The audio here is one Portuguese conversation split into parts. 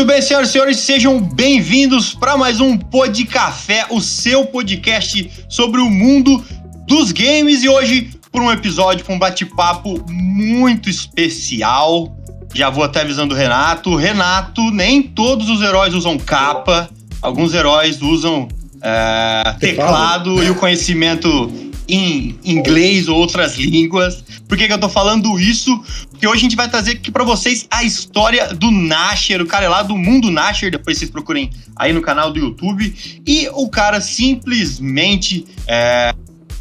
Muito bem, senhoras e senhores, sejam bem-vindos para mais um Pod Café, o seu podcast sobre o mundo dos games e hoje por um episódio com um bate-papo muito especial. Já vou até avisando o Renato. Renato, nem todos os heróis usam capa, alguns heróis usam é, teclado e o conhecimento em inglês ou outras línguas. Por que, que eu tô falando isso? Porque hoje a gente vai trazer aqui para vocês a história do Nasher, o cara é lá do mundo Nasher, depois vocês procurem aí no canal do YouTube. E o cara simplesmente. É,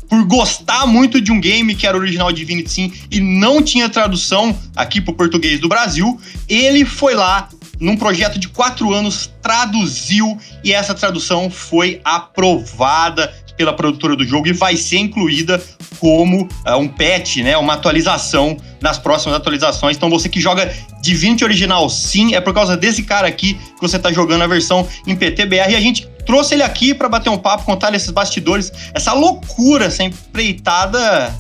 por gostar muito de um game que era original de Divinity Sim e não tinha tradução aqui para o português do Brasil, ele foi lá num projeto de quatro anos, traduziu e essa tradução foi aprovada pela produtora do jogo e vai ser incluída como uh, um patch, né, uma atualização nas próximas atualizações. Então você que joga Divinity original, sim, é por causa desse cara aqui que você está jogando a versão em PTBR e a gente trouxe ele aqui para bater um papo, contar esses bastidores, essa loucura, essa empreitada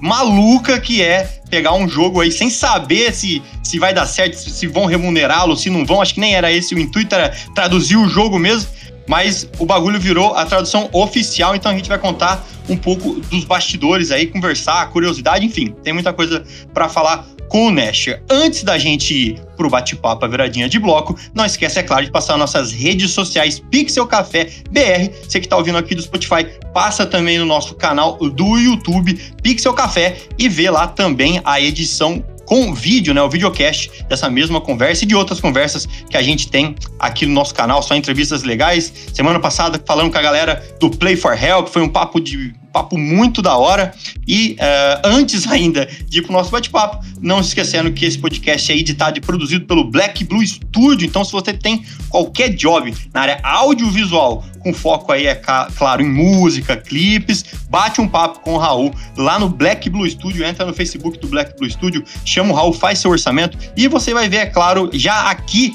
maluca que é pegar um jogo aí sem saber se, se vai dar certo, se, se vão remunerá-lo, se não vão. Acho que nem era esse o intuito, era traduzir o jogo mesmo mas o bagulho virou a tradução oficial, então a gente vai contar um pouco dos bastidores aí, conversar, curiosidade, enfim, tem muita coisa para falar com o Nasher. Antes da gente ir pro bate-papo, a viradinha de bloco, não esquece, é claro, de passar nossas redes sociais Pixel Café BR. Você que tá ouvindo aqui do Spotify, passa também no nosso canal do YouTube Pixel Café e vê lá também a edição com vídeo, né, o videocast dessa mesma conversa e de outras conversas que a gente tem aqui no nosso canal, só entrevistas legais. Semana passada falando com a galera do Play for Help, foi um papo de papo muito da hora. E uh, antes ainda de ir pro nosso bate-papo, não esquecendo que esse podcast é editado e produzido pelo Black Blue Studio. Então, se você tem qualquer job na área audiovisual, com foco aí, é claro, em música, clipes, bate um papo com o Raul lá no Black Blue Studio, entra no Facebook do Black Blue Studio, chama o Raul, faz seu orçamento e você vai ver, é claro, já aqui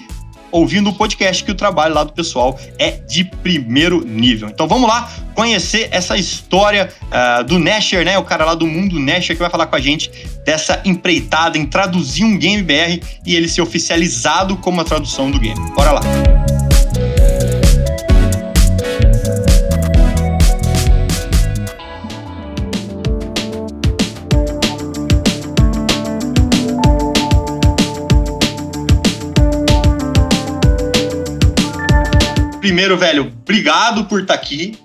ouvindo o podcast que o trabalho lá do pessoal é de primeiro nível. Então vamos lá conhecer essa história uh, do Nasher, né? O cara lá do mundo Nasher que vai falar com a gente dessa empreitada em traduzir um game BR e ele ser oficializado como a tradução do game. Bora lá. Primeiro, velho, obrigado por estar tá aqui.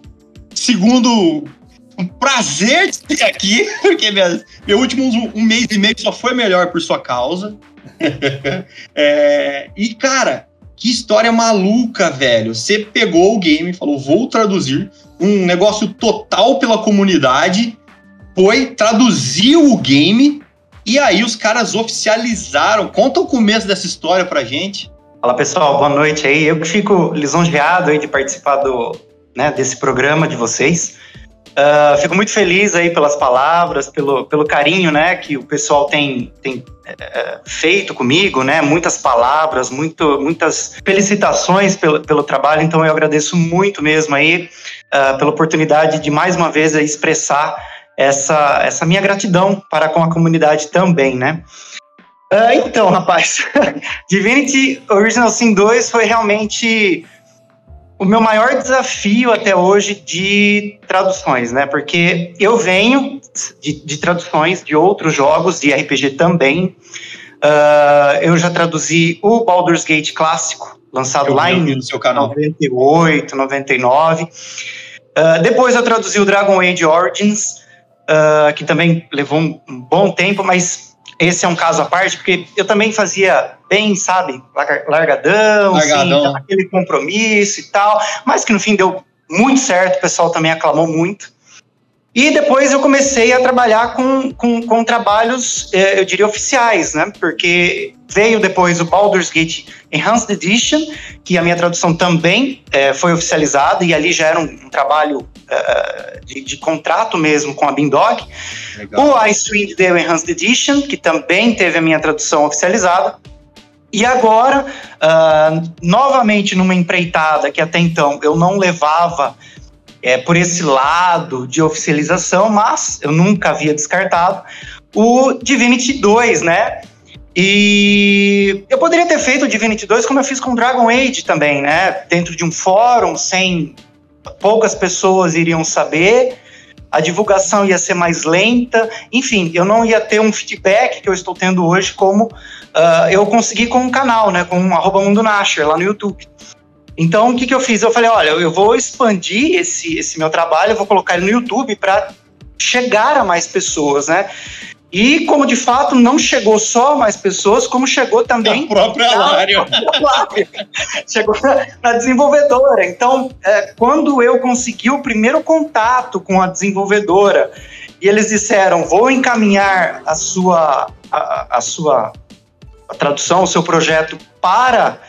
Segundo, um prazer de ter aqui, porque meu último um, um, mês e meio só foi melhor por sua causa. é, e, cara, que história maluca, velho. Você pegou o game, falou, vou traduzir, um negócio total pela comunidade, foi, traduziu o game, e aí os caras oficializaram. Conta o começo dessa história pra gente. Fala pessoal, boa noite aí. Eu que fico lisonjeado aí de participar do, né, desse programa de vocês. Uh, fico muito feliz aí pelas palavras, pelo, pelo carinho, né, que o pessoal tem, tem é, feito comigo, né, muitas palavras, muito, muitas felicitações pelo, pelo trabalho, então eu agradeço muito mesmo aí uh, pela oportunidade de mais uma vez expressar essa, essa minha gratidão para com a comunidade também, né. Uh, então, rapaz, Divinity Original Sin 2 foi realmente o meu maior desafio até hoje de traduções, né? Porque eu venho de, de traduções de outros jogos, de RPG também. Uh, eu já traduzi o Baldur's Gate clássico, lançado eu lá em no seu canal. 98, 99. Uh, depois eu traduzi o Dragon Age Origins, uh, que também levou um, um bom tempo, mas esse é um caso à parte, porque eu também fazia bem, sabe, largadão, largadão. Assim, aquele compromisso e tal, mas que no fim deu muito certo, o pessoal também aclamou muito. E depois eu comecei a trabalhar com, com, com trabalhos, eu diria, oficiais, né? Porque veio depois o Baldur's Gate Enhanced Edition, que a minha tradução também é, foi oficializada, e ali já era um, um trabalho uh, de, de, contrato mesmo com a Bindog. O Icewind Dale Enhanced Edition, que também teve a minha tradução oficializada. E agora, uh, novamente numa empreitada que até então eu não levava é, por esse lado de oficialização, mas eu nunca havia descartado o Divinity 2, né? E eu poderia ter feito o Divinity 2 como eu fiz com Dragon Age também, né? Dentro de um fórum, sem poucas pessoas iriam saber, a divulgação ia ser mais lenta, enfim, eu não ia ter um feedback que eu estou tendo hoje como uh, eu consegui com um canal, né? Com arroba Mundo Nasher lá no YouTube. Então, o que, que eu fiz? Eu falei, olha, eu vou expandir esse, esse meu trabalho, eu vou colocar ele no YouTube para chegar a mais pessoas, né? E como de fato não chegou só a mais pessoas, como chegou também. A própria Lária. chegou na, na, desenvolvedora. Então, é, quando eu consegui o primeiro contato com a desenvolvedora e eles disseram: vou encaminhar a sua, a, a sua a tradução, o seu projeto para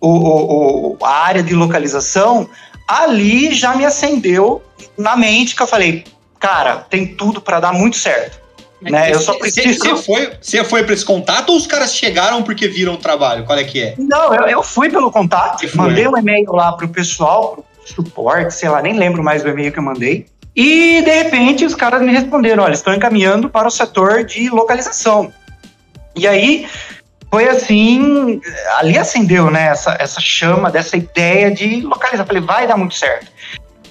o, o, o, a área de localização, ali já me acendeu na mente que eu falei, cara, tem tudo para dar muito certo. né? eu só preciso. Você foi, você foi para esse contato ou os caras chegaram porque viram o trabalho? Qual é que é? Não, eu, eu fui pelo contato, mandei um e-mail lá pro pessoal, pro suporte, sei lá, nem lembro mais do e-mail que eu mandei. E de repente os caras me responderam: olha, estão encaminhando para o setor de localização. E aí foi assim, ali acendeu, né, essa, essa chama dessa ideia de localizar. Falei, vai dar muito certo.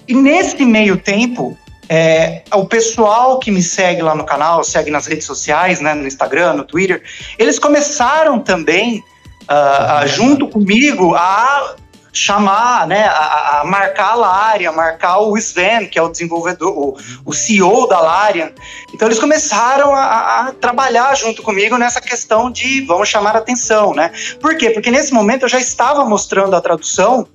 E nesse meio tempo, é, o pessoal que me segue lá no canal, segue nas redes sociais, né, no Instagram, no Twitter, eles começaram também, uh, junto comigo, a chamar, né, a, a, marcar a Larian, marcar o Sven, que é o desenvolvedor, o, o CEO da Larian. Então eles começaram a, a, trabalhar junto comigo nessa questão de vamos chamar a atenção, né? Por quê? Porque nesse momento eu já estava mostrando a tradução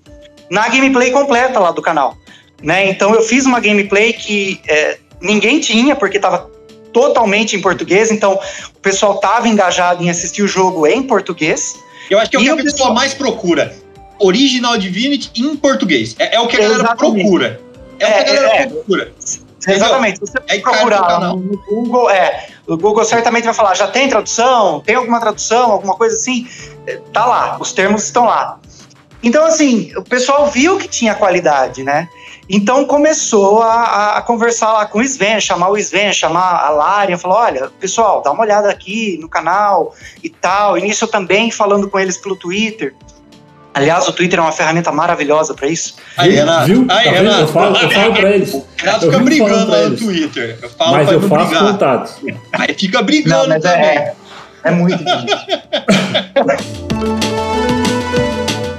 na gameplay completa lá do canal, né? Então eu fiz uma gameplay que é, ninguém tinha, porque estava totalmente em português, então o pessoal estava engajado em assistir o jogo em português. Eu acho que é o que a pessoa pessoal... mais procura Original Divinity em português. É, é o que a galera Exatamente. procura. É, é, o que a galera é, é. procura. Exatamente. Se você é procurar no Google, é, o Google certamente vai falar, já tem tradução? Tem alguma tradução? Alguma coisa assim? É, tá lá, os termos estão lá. Então, assim, o pessoal viu que tinha qualidade, né? Então começou a, a, conversar lá com o Sven, chamar o Sven, chamar a Larian, falou: olha, pessoal, dá uma olhada aqui no canal e tal. E nisso eu também falando com eles pelo Twitter. Aliás, o Twitter é uma ferramenta maravilhosa para isso. Aí, Renato. Viu? Aí, tá Renato. Eu falo, eu falo pra eles. O Renato fica brigando lá no Twitter. Eu falo mas eu faço brigar. contatos. Aí fica brigando não, também. É, é muito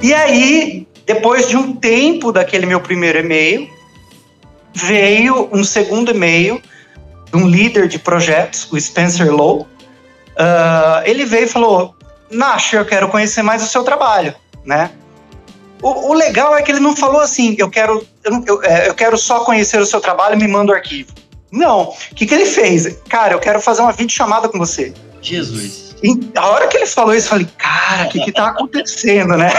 E aí, depois de um tempo daquele meu primeiro e-mail, veio um segundo e-mail de um líder de projetos, o Spencer Lowe. Uh, ele veio e falou: Nash, eu quero conhecer mais o seu trabalho né? O, o, legal é que ele não falou assim, eu quero, eu, eu, é, eu quero só conhecer o seu trabalho, me manda o arquivo. Não. O que, que ele fez? Cara, eu quero fazer uma videochamada com você. Jesus. E a hora que ele falou isso, eu falei, cara, o que, que tá acontecendo, né?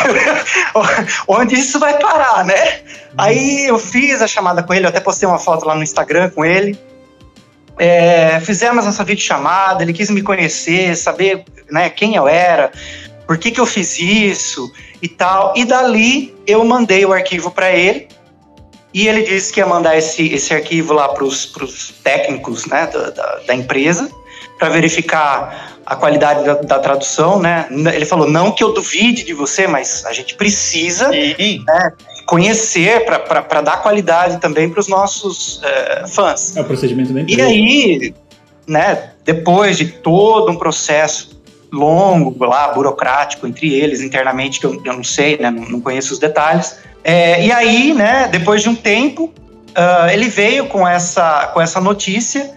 Onde isso vai parar, né? Aí eu fiz a chamada com ele, eu até postei uma foto lá no Instagram com ele. É, fizemos essa videochamada, ele quis me conhecer, saber né, quem eu era, por que, que eu fiz isso e tal. E dali eu mandei o arquivo para ele e ele disse que ia mandar esse, esse arquivo lá para os técnicos né, da, da, da empresa para verificar a qualidade da, da, tradução, né? Ele falou não que eu duvide de você, mas a gente precisa né, conhecer para dar qualidade também para os nossos uh, fãs. É o procedimento da empresa. E aí, né? Depois de todo um processo longo lá, burocrático entre eles internamente, que eu, eu não sei, né, não, conheço os detalhes. É, e aí, né, depois de um tempo, uh, ele veio com essa, com essa notícia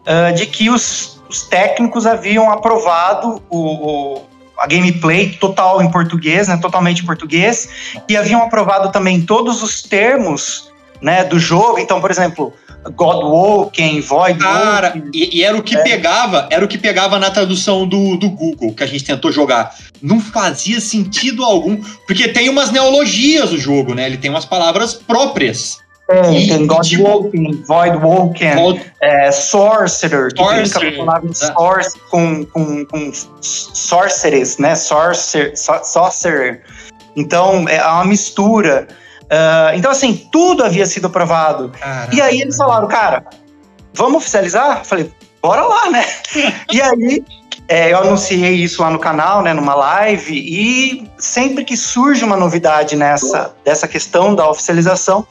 uh, de que os, os, técnicos haviam aprovado o, o, a gameplay total em português, né, totalmente em português, e haviam aprovado também todos os termos né, do jogo. Então, por exemplo, Godwoken, Void Cara, e, e, era o que é. pegava, era o que pegava na tradução do, do Google, que a gente tentou jogar. Não fazia sentido algum, porque tem umas neologias o jogo, né? Ele tem umas palavras próprias. Tem, tem Godwoken, tipo, Voidwoken, God... é, Sorcerer, que com a palavra source, com, com, com sorceress, né? Sorcerer, sorcerer. Então, é uma mistura. Uh, então, assim, tudo havia sido aprovado. Caramba. E aí eles falaram, cara, vamos oficializar? Eu falei, bora lá, né? e aí é, eu anunciei isso lá no canal, né, numa live, e sempre que surge uma novidade nessa dessa questão da oficialização,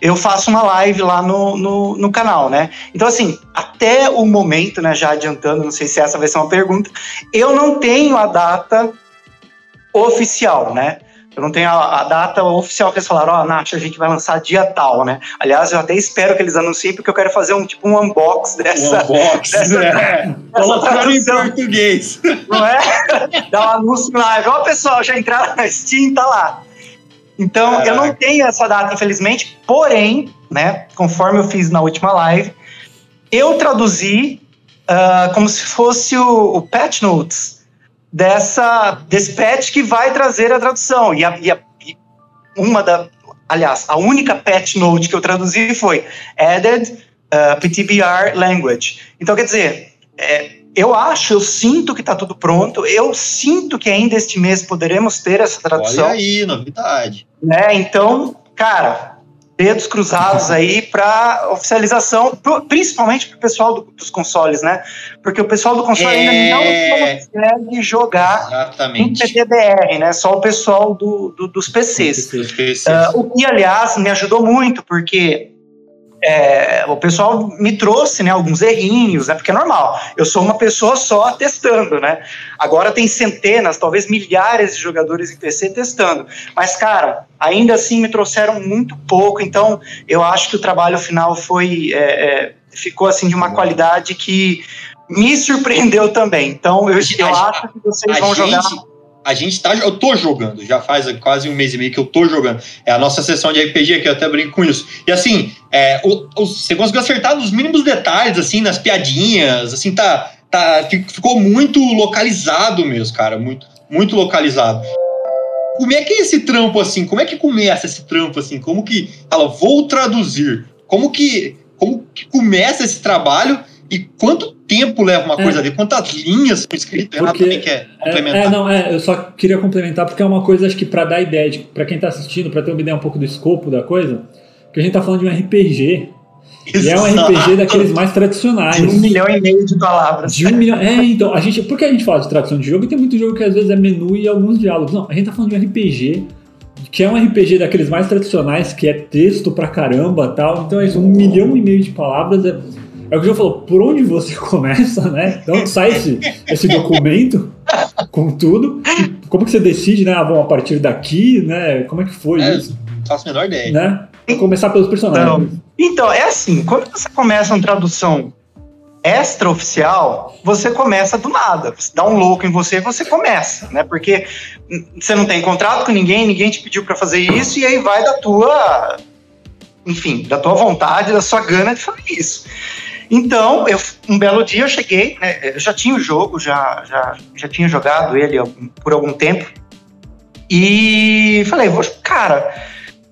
eu faço uma live lá no, no, no, canal, né? Então, assim, até o momento, né, já adiantando, não sei se essa vai ser uma pergunta, eu não tenho a data oficial, né? Eu não tenho a, a, data oficial que eles falaram, ó, oh, Nath, a gente vai lançar dia tal, né? Aliás, eu até espero que eles anunciem, porque eu quero fazer um tipo um unbox dessa. Um unbox, dessa, é. Colocaram em português. Não é? Dá um anúncio lá. Ó, pessoal, já entraram na Steam, tá lá. Então, Caraca. eu não tenho essa data, infelizmente, porém, né, conforme eu fiz na última live, eu traduzi uh, como se fosse o, o patch notes dessa, desse patch que vai trazer a tradução. E, a, e, a, e uma da. Aliás, a única patch note que eu traduzi foi added uh, PTBR language. Então, quer dizer, é, eu acho, eu sinto que está tudo pronto, eu sinto que ainda este mês poderemos ter essa tradução. Olha aí, novidade. Né? Então, cara, dedos cruzados aí para oficialização, principalmente para o pessoal do, dos consoles, né? Porque o pessoal do console é... ainda não consegue jogar Exatamente. em PTBR, né? Só o pessoal do, do dos PCs. PCs. Uh, o que, aliás, me ajudou muito, porque é, o pessoal me trouxe né, alguns errinhos, né, porque é normal. Eu sou uma pessoa só testando, né? Agora tem centenas, talvez milhares de jogadores em PC testando. Mas, cara, ainda assim me trouxeram muito pouco, então eu acho que o trabalho final foi. É, é, ficou assim de uma qualidade que me surpreendeu também. Então eu, eu acho que vocês vão jogar a gente tá. Eu tô jogando, já faz quase um mês e meio que eu tô jogando. É a nossa sessão de RPG, que eu até brinco com isso. E assim, é, o, o, você conseguiu acertar nos mínimos detalhes, assim, nas piadinhas, assim, tá. tá ficou muito localizado mesmo, cara. Muito, muito localizado. Como é que é esse trampo, assim? Como é que começa esse trampo, assim? Como que. Fala, vou traduzir. Como que. Como que começa esse trabalho e quanto tempo leva uma é. coisa ali? Quantas linhas são escritas? Renato também quer complementar. É, é, não, é, eu só queria complementar porque é uma coisa, acho que para dar ideia, para quem está assistindo, para ter uma ideia um pouco do escopo da coisa, que a gente está falando de um RPG. Exato. E é um RPG daqueles mais tradicionais. De um milhão e meio de palavras. De um milhão. É, então, a gente. Por que a gente fala de tradução de jogo? E tem muito jogo que às vezes é menu e alguns diálogos. Não, a gente tá falando de um RPG, que é um RPG daqueles mais tradicionais, que é texto pra caramba tal. Então é isso, um milhão e meio de palavras. É, é o que o João falou, por onde você começa, né? Então sai esse, esse documento com tudo. como que você decide, né? Ah, bom, a partir daqui, né? Como é que foi é, isso? Faço a menor ideia. Né? Vou começar pelos personagens. Então, então, é assim, quando você começa uma tradução extraoficial, você começa do nada. Você dá um louco em você, você começa, né? Porque você não tem contrato com ninguém, ninguém te pediu para fazer isso e aí vai da tua, enfim, da tua vontade, da sua gana de fazer isso. Então, eu, um belo dia eu cheguei, né, eu já tinha o jogo, já, já, já tinha jogado ele por algum tempo, e falei, cara,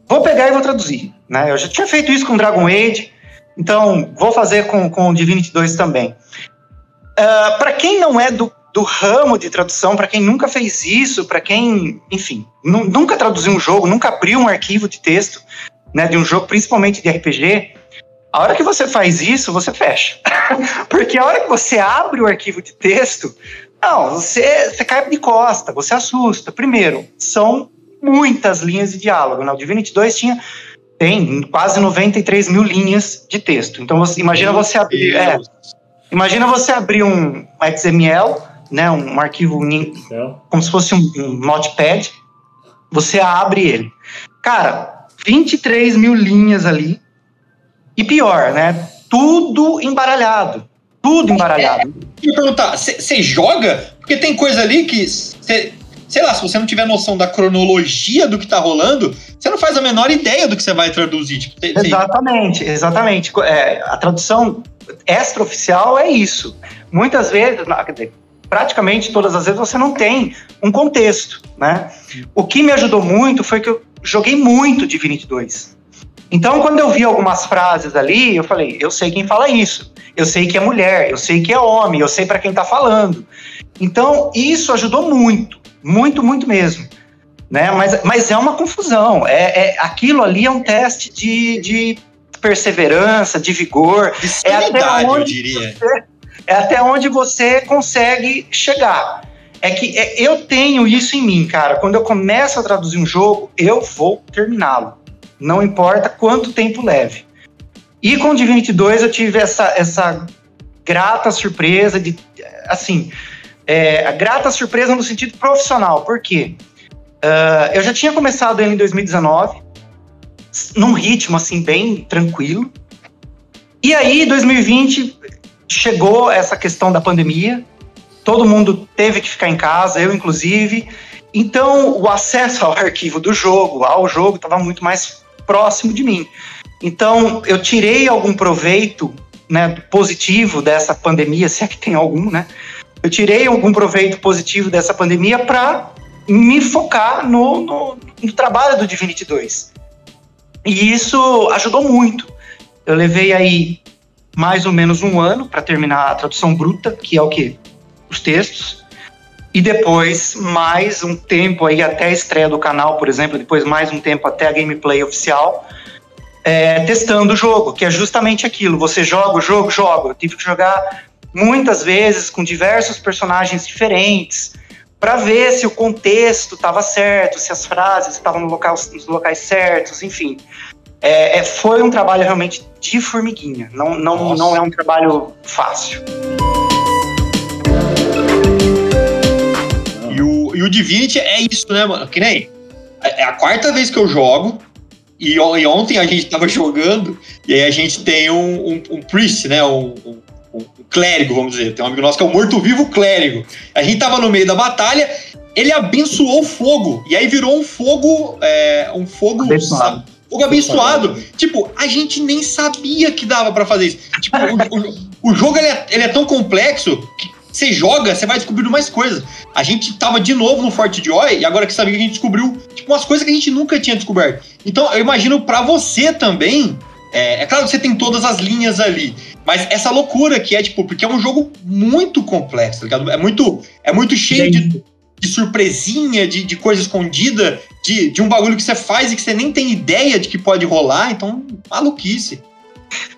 vou pegar e vou traduzir. Né? Eu já tinha feito isso com Dragon Age, então vou fazer com, com Divinity 2 também. Uh, ah, para quem não é do, do ramo de tradução, para quem nunca fez isso, para quem, enfim, nunca traduziu um jogo, nunca abriu um arquivo de texto né, de um jogo, principalmente de RPG, a hora que você faz isso, você fecha. Porque a hora que você abre o arquivo de texto, não, você, você cai de costa, você assusta. Primeiro, são muitas linhas de diálogo. Né? O Divinity 2 tinha tem quase 93 mil linhas de texto. Então você imagina Meu você abrir, é, imagina você abrir um XML, né, um arquivo como se fosse um, um notepad. Você abre ele, cara, 23 mil linhas ali e pior, né? Tudo embaralhado. Tudo embaralhado. É, e perguntar, você joga? Porque tem coisa ali que você sei lá, se você não tiver noção da cronologia do que tá rolando, você não faz a menor ideia do que você vai traduzir. Tipo, exatamente, exatamente. É, a tradução extraoficial é isso. Muitas vezes, praticamente todas as vezes, você não tem um contexto, né? O que me ajudou muito foi que eu joguei muito Divinity 2. Então, quando eu vi algumas frases ali, eu falei, eu sei quem fala isso. Eu sei que é mulher, eu sei que é homem, eu sei para quem tá falando. Então, isso ajudou muito, muito, muito mesmo. Né? Mas, mas é uma confusão. É, é aquilo ali é um teste de, de perseverança, de vigor. De é até onde eu diria. Você, é até onde você consegue chegar. É que é, eu tenho isso em mim, cara. Quando eu começo a traduzir um jogo, eu vou terminá-lo. Não importa quanto tempo leve. E com Divinity 2 eu tive essa, essa grata surpresa de, assim, é, a grata surpresa no sentido profissional. Por quê? Uh, eu já tinha começado ele em 2019, num ritmo assim bem tranquilo. E aí, 2020 chegou essa questão da pandemia. Todo mundo teve que ficar em casa, eu inclusive. Então, o acesso ao arquivo do jogo, ao jogo, estava muito mais próximo de mim. Então, eu tirei algum proveito né, positivo dessa pandemia, se é que tem algum, né? Eu tirei algum proveito positivo dessa pandemia para me focar no, no, no, trabalho do Divinity 2. E isso ajudou muito. Eu levei aí mais ou menos um ano para terminar a tradução bruta, que é o que? Os textos. E depois mais um tempo aí até a estreia do canal, por exemplo, depois mais um tempo até a gameplay oficial, é, testando o jogo, que é justamente aquilo. Você joga o jogo, joga. Eu tive que jogar muitas vezes com diversos personagens diferentes, para ver se o contexto estava certo, se as frases estavam no local, nos locais certos, enfim. É, é, foi um trabalho realmente de formiguinha, não, não, não é um trabalho fácil. E o, Divinity é isso, né, mano? Que nem. É a quarta vez que eu jogo, e, e ontem a gente tava jogando, e aí a gente tem um, um, um priest, né? Um, um, um, clérigo, vamos dizer. Tem um amigo nosso que é o morto-vivo clérigo. A gente tava no meio da batalha, ele abençoou o fogo. E aí virou um fogo. É, um fogo. Abençoado. Fogo abençoado. Tipo, a gente nem sabia que dava para fazer isso. Tipo, o, o, o, jogo ele é, ele é tão complexo que você joga, você vai descobrindo mais coisas. A gente tava de novo no Forte Joy e agora que sabia que a gente descobriu, tipo, umas coisas que a gente nunca tinha descoberto. Então, eu imagino para você também. É, é claro que você tem todas as linhas ali, mas essa loucura que é, tipo, porque é um jogo muito complexo, tá ligado? É muito, é muito cheio de, de, surpresinha, de, de coisa escondida, de, de um bagulho que você faz e que você nem tem ideia de que pode rolar, então, maluquice.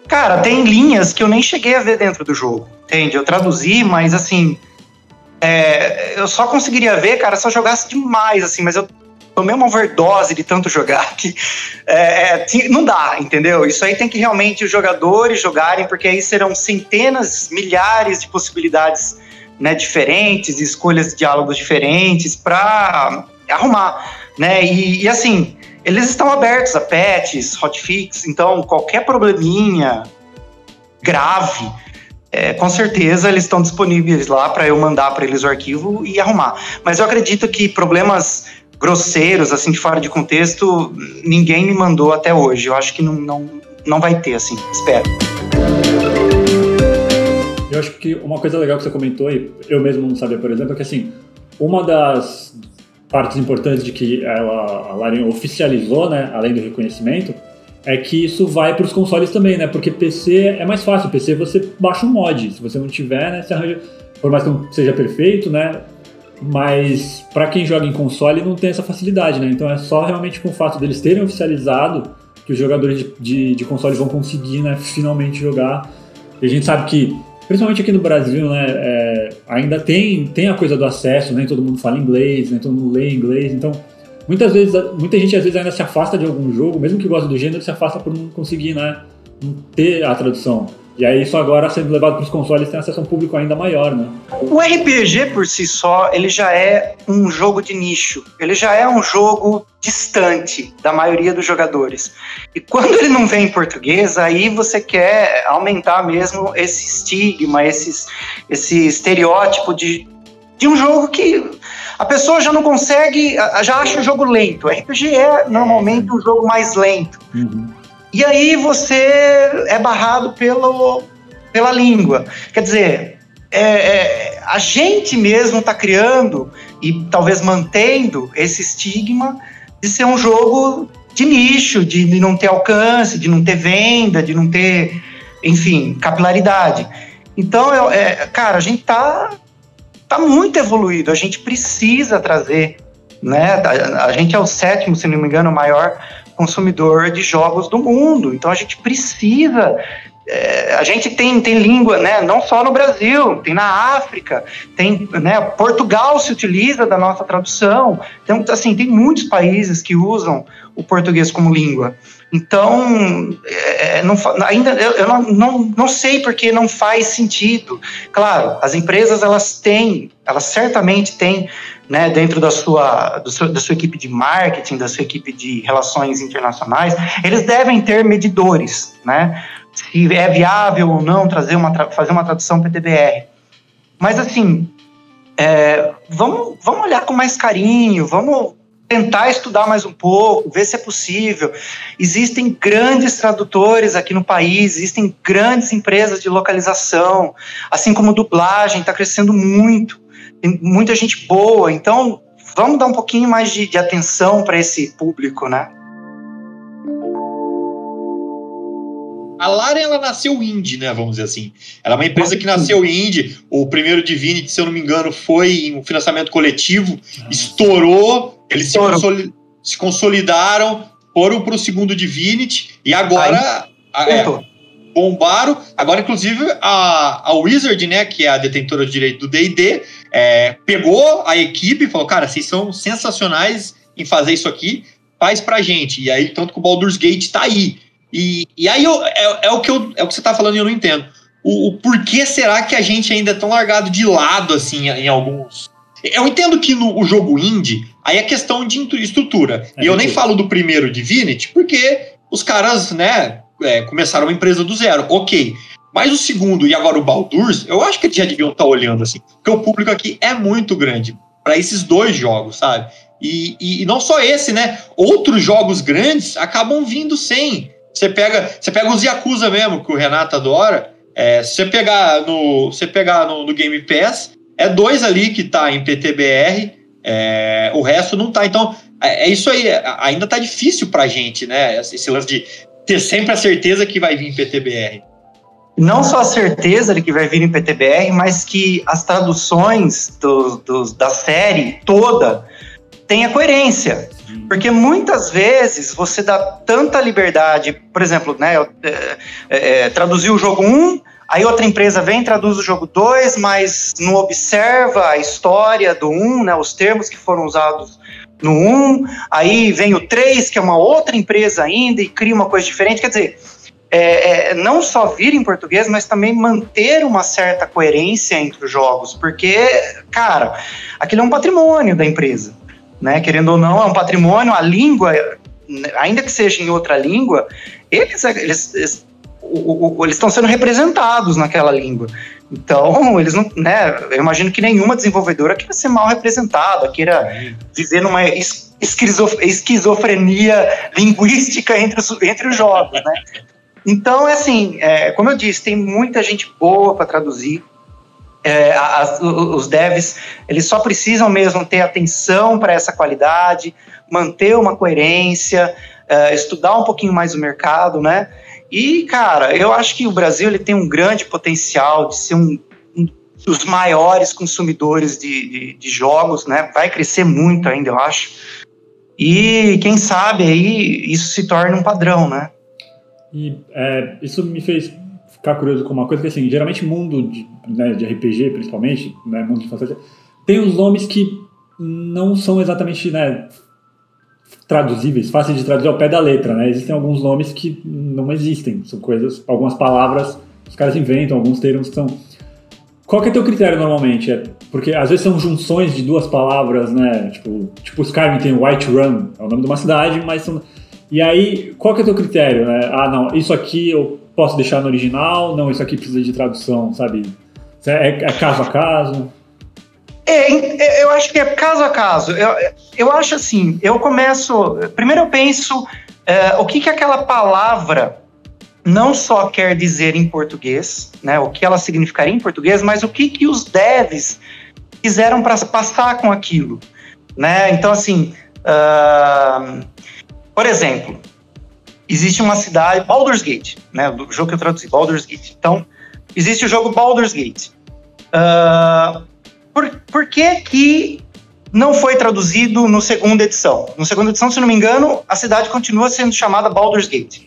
Cara, tem linhas que eu nem cheguei a ver dentro do jogo, entende? Eu traduzi, mas assim. É, eu só conseguiria ver, cara, se eu jogasse demais, assim, mas eu tomei uma overdose de tanto jogar que é, é não dá, entendeu? Isso aí tem que realmente os jogadores jogarem, porque aí serão centenas, milhares de possibilidades né, diferentes, escolhas de diálogos diferentes para arrumar, né? E, e, assim, eles estão abertos a patches, hotfix, então qualquer probleminha grave, é, com certeza eles estão disponíveis lá para eu mandar para eles o arquivo e arrumar. Mas eu acredito que problemas grosseiros, assim, de fora de contexto, ninguém me mandou até hoje. Eu acho que não, não, não vai ter, assim, espero. Eu acho que uma coisa legal que você comentou, e eu mesmo não sabia, por exemplo, é que, assim, uma das partes importantes de que ela, a Larian oficializou, né, além do reconhecimento, é que isso vai para os consoles também, né? Porque PC é mais fácil. PC você baixa um mod. Se você não tiver, né? Você arranja, por mais que não seja perfeito, né? Mas para quem joga em console não tem essa facilidade, né? Então é só realmente com o fato deles terem oficializado que os jogadores de, de, de console vão conseguir, né, finalmente jogar. E a gente sabe que, principalmente aqui no Brasil, né, é, ainda tem, tem a coisa do acesso, nem todo mundo fala inglês, nem todo mundo lê inglês, então muitas vezes, muita gente às vezes ainda se afasta de algum jogo, mesmo que gosta do gênero, se afasta por não conseguir, né, não ter a tradução. E aí isso agora sendo levado para os consoles tem acesso a um público ainda maior, né? O RPG por si só, ele já é um jogo de nicho. Ele já é um jogo distante da maioria dos jogadores. E quando ele não vem em português, aí você quer aumentar mesmo esse estigma, esses, esse estereótipo de, de um jogo que a pessoa já não consegue, já acha o jogo lento. RPG é normalmente um jogo mais lento. Uhum. E aí você é barrado pelo, pela língua. Quer dizer, é, é, a gente mesmo está criando e talvez mantendo esse estigma de ser um jogo de nicho, de, de não ter alcance, de não ter venda, de não ter, enfim, capilaridade. Então, é, cara, a gente tá, tá muito evoluído, a gente precisa trazer, né? A, a gente é o sétimo, se não me engano, maior consumidor de jogos do mundo. Então a gente precisa é, a gente tem, tem língua, né, não só no Brasil, tem na África, tem, né, Portugal se utiliza da nossa tradução, então, assim, tem muitos países que usam o português como língua. Então, é, não, ainda eu, eu não, não, não sei porque não faz sentido. Claro, as empresas elas têm, elas certamente têm, né, dentro da sua, seu, da sua equipe de marketing, da sua equipe de relações internacionais, eles devem ter medidores, né? se é viável ou não trazer uma, fazer uma tradução PTBR. Mas assim, é, vamos, vamos olhar com mais carinho, vamos tentar estudar mais um pouco, ver se é possível. Existem grandes tradutores aqui no país, existem grandes empresas de localização, assim como dublagem está crescendo muito, tem muita gente boa. Então, vamos dar um pouquinho mais de, de atenção para esse público, né? A Larian, ela nasceu indie, né? Vamos dizer assim. Ela é uma empresa que nasceu indie. O primeiro Divinity, se eu não me engano, foi um financiamento coletivo. Estourou. Eles se, consoli se, consolidaram, foram para o segundo Divinity. E agora... é, bombaram. Agora, inclusive, a, a Wizard, né? Que é a detentora de direito do D&D, é, pegou a equipe e falou, cara, vocês são sensacionais em fazer isso aqui, faz pra gente. E aí, tanto que o Baldur's Gate tá aí. E, e aí eu, é, é, o que eu, é o que você está falando e eu não entendo. O, o porquê será que a gente ainda é tão largado de lado assim em alguns. Eu entendo que no o jogo indie, aí é questão de estrutura. É e eu nem falo do primeiro Divinity, porque os caras, né, é, começaram uma empresa do zero. Ok. Mas o segundo e agora o Baldur's, eu acho que eles já deviam estar tá olhando assim. Porque o público aqui é muito grande para esses dois jogos, sabe? E, e, e, não só esse, né? Outros jogos grandes acabam vindo sem você pega, você pega os Yakuza mesmo, que o Renato adora. É, se você pegar no, você pegar no, no, Game Pass, é dois ali que tá em PTBR, é, o resto não tá. Então, é, é isso aí. Ainda tá difícil pra gente, né? Esse lance de ter sempre a certeza que vai vir em PTBR. Não só a certeza de que vai vir em PTBR, mas que as traduções do, do da série toda tenha coerência. Porque muitas vezes você dá tanta liberdade, por exemplo, né, é, é, é, traduzir o jogo 1, aí outra empresa vem traduz o jogo 2, mas não observa a história do 1, né, os termos que foram usados no 1, aí vem o 3, que é uma outra empresa ainda, e cria uma coisa diferente. Quer dizer, é, é, não só vir em português, mas também manter uma certa coerência entre os jogos, porque, cara, aquilo é um patrimônio da empresa né? Querendo ou não, é um patrimônio, a língua, ainda que seja em outra língua, eles, eles, eles, eles estão sendo representados naquela língua. Então, eles não, né? Eu imagino que nenhuma desenvolvedora queira ser mal representada, queira viver numa esquizofrenia linguística entre os, entre os jogos, né? Então, é assim, é, como eu disse, tem muita gente boa para traduzir é, as, os devs eles só precisam mesmo ter atenção para essa qualidade, manter uma coerência, é, estudar um pouquinho mais o mercado, né? E cara, eu acho que o Brasil ele tem um grande potencial de ser um, um dos maiores consumidores de, de, de jogos, né? Vai crescer muito ainda, eu acho. E quem sabe aí isso se torna um padrão, né? E é, isso me fez ficar curioso com uma coisa que, assim, geralmente mundo de, né, de RPG, principalmente, né, mundo de fantasia, tem os nomes que não são exatamente, né, traduzíveis, fáceis de traduzir ao pé da letra, né? Existem alguns nomes que não existem, são coisas, algumas palavras, os caras inventam alguns termos que são... Qual que é teu critério normalmente? É porque às vezes são junções de duas palavras, né? Tipo, tipo Skyrim tem White Run, é o nome de uma cidade, mas são... E aí, qual que é teu critério, né? Ah, não, isso aqui eu posso deixar no original? Não, isso aqui precisa de tradução, sabe? É, é caso a caso? É, eu acho que é caso a caso. Eu, eu acho assim, eu começo. Primeiro eu penso é, o que, que aquela palavra não só quer dizer em português, né? O que ela significaria em português, mas o que, que os devs quiseram para passar com aquilo, né? Então, assim, uh, por exemplo, existe uma cidade, Baldur's Gate, né? O jogo que eu traduzi, Baldur's Gate. Então, existe o jogo Baldur's Gate. Uh, por, por que que não foi traduzido no segunda edição? No segunda edição, se não me engano, a cidade continua sendo chamada Baldur's Gate.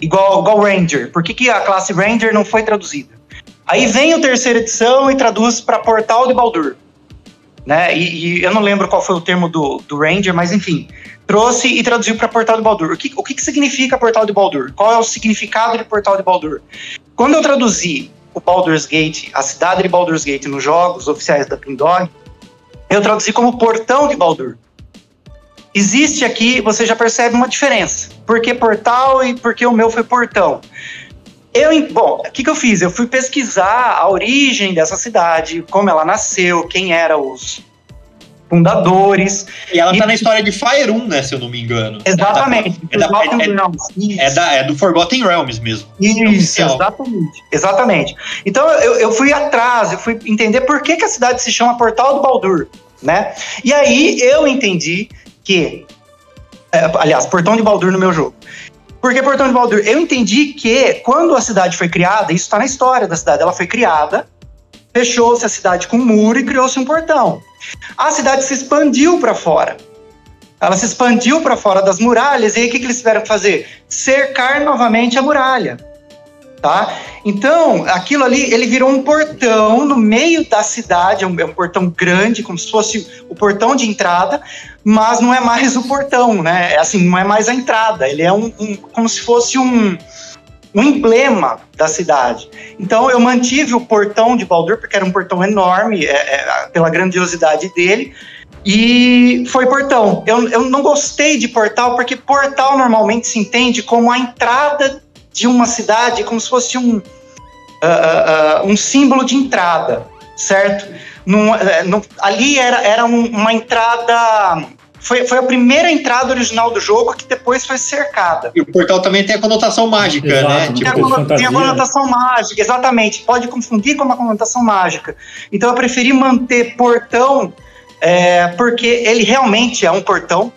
Igual, igual Ranger. Por que, que a classe Ranger não foi traduzida? Aí vem a terceira edição e traduz para Portal de Baldur. Né? E, e, eu não lembro qual foi o termo do, do Ranger, mas enfim, trouxe e traduziu para Portal de Baldur. O que, o que, que significa Portal de Baldur? Qual é o significado de Portal de Baldur? Quando eu traduzi o Baldur's Gate, a cidade de Baldur's Gate nos jogos oficiais da Pindog, eu traduzi como Portão de Baldur. Existe aqui, você já percebe uma diferença. Por que portal e por que o meu foi portão? Eu, bom, o que, que eu fiz? Eu fui pesquisar a origem dessa cidade, como ela nasceu, quem eram os, fundadores. E ela tá e... tá na história de Fire 1, né, se eu não me engano. Exatamente. É, da, é, da, é, é, da, é do Forgotten Realms mesmo. Isso, exatamente. Exatamente. Então eu, eu fui atrás, eu fui entender por que, que a cidade se chama Portal do Baldur, né? E aí eu entendi que, é, aliás, Portão de Baldur no meu jogo. Por que Portão de Baldur? Eu entendi que quando a cidade foi criada, isso está na história da cidade, ela foi criada, fechou-se a cidade com um muro e criou-se um portão. A cidade se expandiu para fora. Ela se expandiu para fora das muralhas, e aí o que, que eles tiveram que fazer? Cercar novamente a muralha. Tá? Então, aquilo ali, ele virou um portão no meio da cidade, é um, é um, portão grande, como se fosse o portão de entrada, mas não é mais o portão, né? É assim, não é mais a entrada, ele é um, um como se fosse um, um emblema da cidade. Então eu mantive o portão de Baldur, porque era um portão enorme, é, é, pela grandiosidade dele, e foi portão. Eu, eu não gostei de portal, porque portal normalmente se entende como a entrada de uma cidade, como se fosse um, uh, uh, uh, um símbolo de entrada, certo? Num, eh, ali era, era um, uma entrada foi, foi a primeira entrada original do jogo que depois foi cercada. E o portal também tem a conotação mágica, Exato, né? Tipo, tem, a, tem a conotação mágica, exatamente. Pode confundir com uma conotação mágica. Então eu preferi manter portão, é, porque ele realmente é um portão.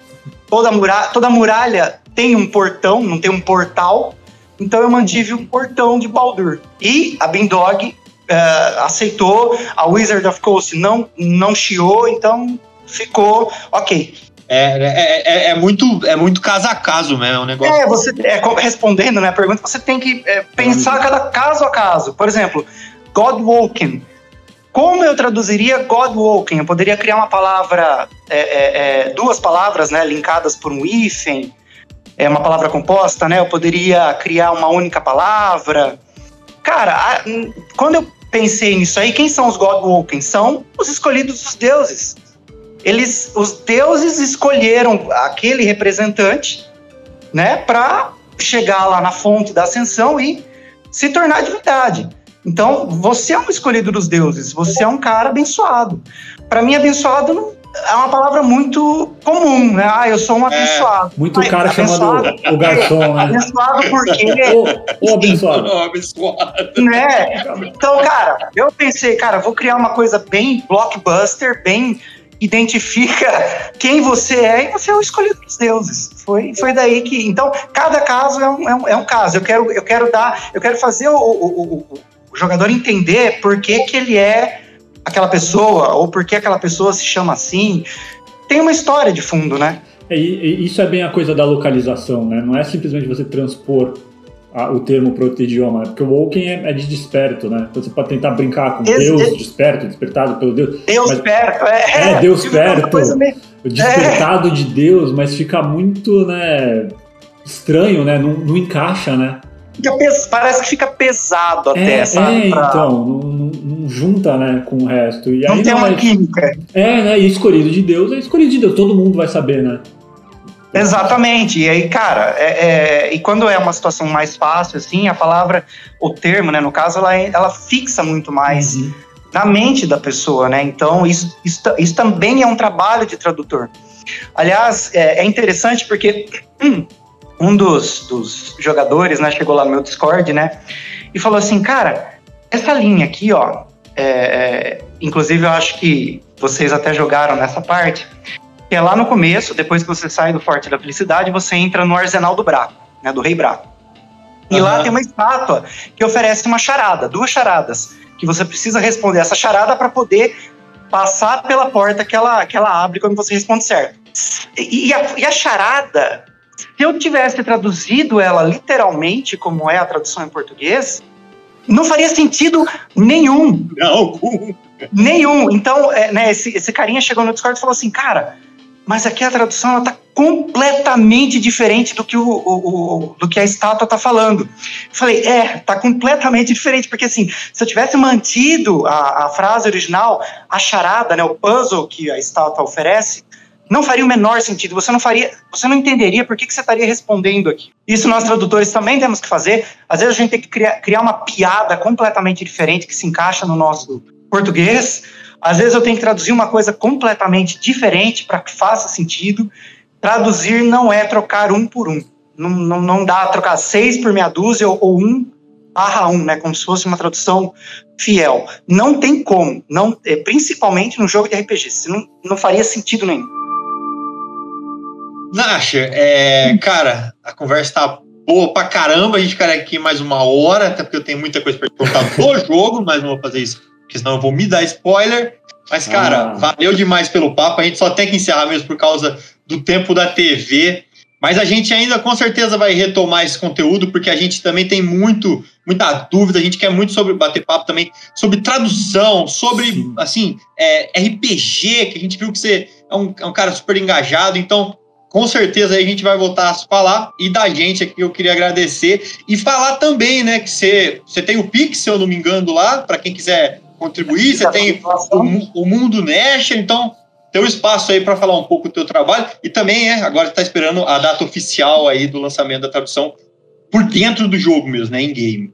Toda muralha, toda muralha tem um portão, não tem um portal. Então eu mantive o portão de Baldur. E a Bindog uh, aceitou, a Wizard of Coast não, não chiou, então ficou ok. É, é, é, é, muito, é muito caso a caso, né? É um negócio. É, você, é, respondendo né, a pergunta, você tem que é, pensar cada caso a caso. Por exemplo, Godwalking. Como eu traduziria Godwalking? Eu poderia criar uma palavra, é, é, é, duas palavras, né, linkadas por um hífen, é uma palavra composta, né? Eu poderia criar uma única palavra. Cara, a, quando eu pensei nisso aí, quem são os Godwalking? São os escolhidos dos deuses eles, os deuses escolheram aquele representante, né, para chegar lá na fonte da ascensão e se tornar divindade. Então, você é um escolhido dos deuses, você é um cara abençoado. Para mim, abençoado não, é uma palavra muito comum, né? Ah, eu sou um é. abençoado. É, muito cara chamado o garçom, né? Abençoado porque... o, o abençoado. O abençoado. Né? Então, cara, eu pensei, cara, vou criar uma coisa bem blockbuster, bem identifica quem você é e você é o escolhido dos deuses. Foi, foi daí que. Então, cada caso é um, é um, é um caso. Eu quero, eu quero dar, eu quero fazer o, o, o, o jogador entender por que, que ele é aquela pessoa, ou por que aquela pessoa se chama assim. Tem uma história de fundo, né? É, isso é bem a coisa da localização, né? Não é simplesmente você transpor a, o termo para outro idioma, porque o Woken é, é, de desperto, né? Então você pode tentar brincar com Esse, Deus desperto, despertado pelo Deus. Deus mas, perto, é. É, Deus perto. O despertado é. de Deus, mas fica muito, né? Estranho, né? Não, não encaixa, né? parece que fica pesado até, é, sabe? É, pra... então, não, não, não, junta, né, com o resto. E não aí, tem uma é, química. É, né, e escolhido de Deus é escolhido de Deus, todo mundo vai saber, né? Exatamente. E aí, cara, é, é, e quando é uma situação mais fácil, assim, a palavra, o termo, né, no caso, ela, é, ela fixa muito mais uhum. na mente da pessoa, né? Então, isso, isso, isso também é um trabalho de tradutor. Aliás, é, é interessante porque um dos, dos jogadores, né, chegou lá no meu Discord, né, e falou assim, cara, essa linha aqui, ó, é, é, inclusive eu acho que vocês até jogaram nessa parte, que é lá no começo, depois que você sai do Forte da Felicidade, você entra no Arsenal do Braco, né, do Rei Braco. E uhum. lá tem uma estátua que oferece uma charada, duas charadas, que você precisa responder essa charada para poder passar pela porta que ela, que ela abre quando você responde certo. E a, e a charada, se eu tivesse traduzido ela literalmente, como é a tradução em português, não faria sentido nenhum. Não. Nenhum. Então, é, né, esse, esse carinha chegou no Discord e falou assim, cara, mas aqui a tradução ela tá completamente diferente do que, o, o, o do que a estátua tá falando. Eu falei, é, tá completamente diferente, porque assim, se eu tivesse mantido a, a frase original, a charada, né, o puzzle que a estátua oferece, não faria o menor sentido. Você não faria, você não entenderia por que, que você estaria respondendo aqui. Isso nós tradutores também temos que fazer. Às vezes a gente tem que criar, criar uma piada completamente diferente que se encaixa no nosso português às vezes eu tenho que traduzir uma coisa completamente diferente para que faça sentido. Traduzir não é trocar um por um. Não, não, não dá trocar seis por meia dúzia ou, ou um barra um, né? Como se fosse uma tradução fiel. Não tem como. Não, é, principalmente no jogo de RPG. Não, não faria sentido nenhum. Nasher, é, cara, a conversa tá boa pra caramba. A gente quer aqui mais uma hora, até porque eu tenho muita coisa pra te contar do jogo, mas não vou fazer isso porque senão eu vou me dar spoiler. Mas, cara, ah. valeu demais pelo papo. A gente só tem que encerrar mesmo por causa do tempo da TV. Mas a gente ainda com certeza vai retomar esse conteúdo, porque a gente também tem muito, muita dúvida, a gente quer muito sobre bater papo também, sobre tradução, sobre Sim. assim, é, RPG, que a gente viu que você é um, é um cara super engajado, então com certeza a gente vai voltar a falar. E da gente aqui eu queria agradecer e falar também, né, que você, você tem o Pix, se eu não me engano, lá, para quem quiser contribuir, você tem o, o Mundo Nest, então tem um espaço aí para falar um pouco do teu trabalho e também é, agora está esperando a data oficial aí do lançamento da tradução por dentro do jogo mesmo, né, em game.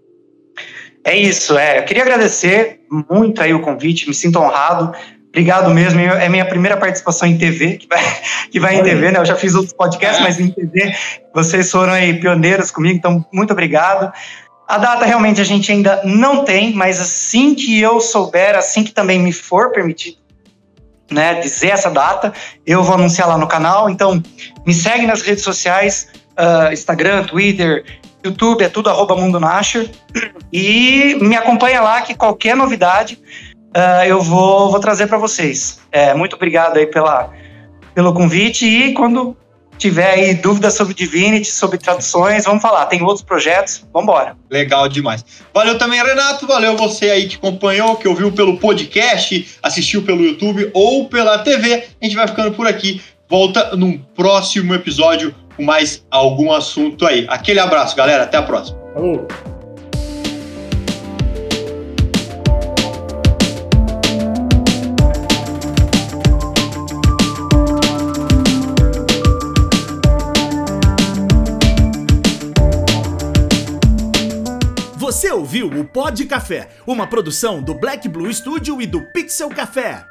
É isso, é. Eu queria agradecer muito aí o convite, me sinto honrado. Obrigado mesmo. É minha primeira participação em TV, que vai, que vai em TV, né? Eu já fiz outros podcasts, é. mas em TV vocês foram aí pioneiros comigo, então muito obrigado. A data realmente a gente ainda não tem, mas assim que eu souber, assim que também me for permitido, né, dizer essa data, eu vou anunciar lá no canal. Então, me segue nas redes sociais, uh, Instagram, Twitter, YouTube, é tudo arroba Mundo Nasher. E me acompanha lá que qualquer novidade uh, eu vou, vou trazer para vocês. É, muito obrigado aí pela, pelo convite e quando tiver aí dúvidas sobre Divinity, sobre traduções, vamos falar. Tem outros projetos, vamos embora. Legal demais. Valeu também, Renato. Valeu você aí que acompanhou, que ouviu pelo podcast, assistiu pelo YouTube ou pela TV. A gente vai ficando por aqui. Volta num próximo episódio com mais algum assunto aí. Aquele abraço, galera. Até a próxima. Falou. Ouviu o Pod Café, uma produção do Black Blue Studio e do Pixel Café.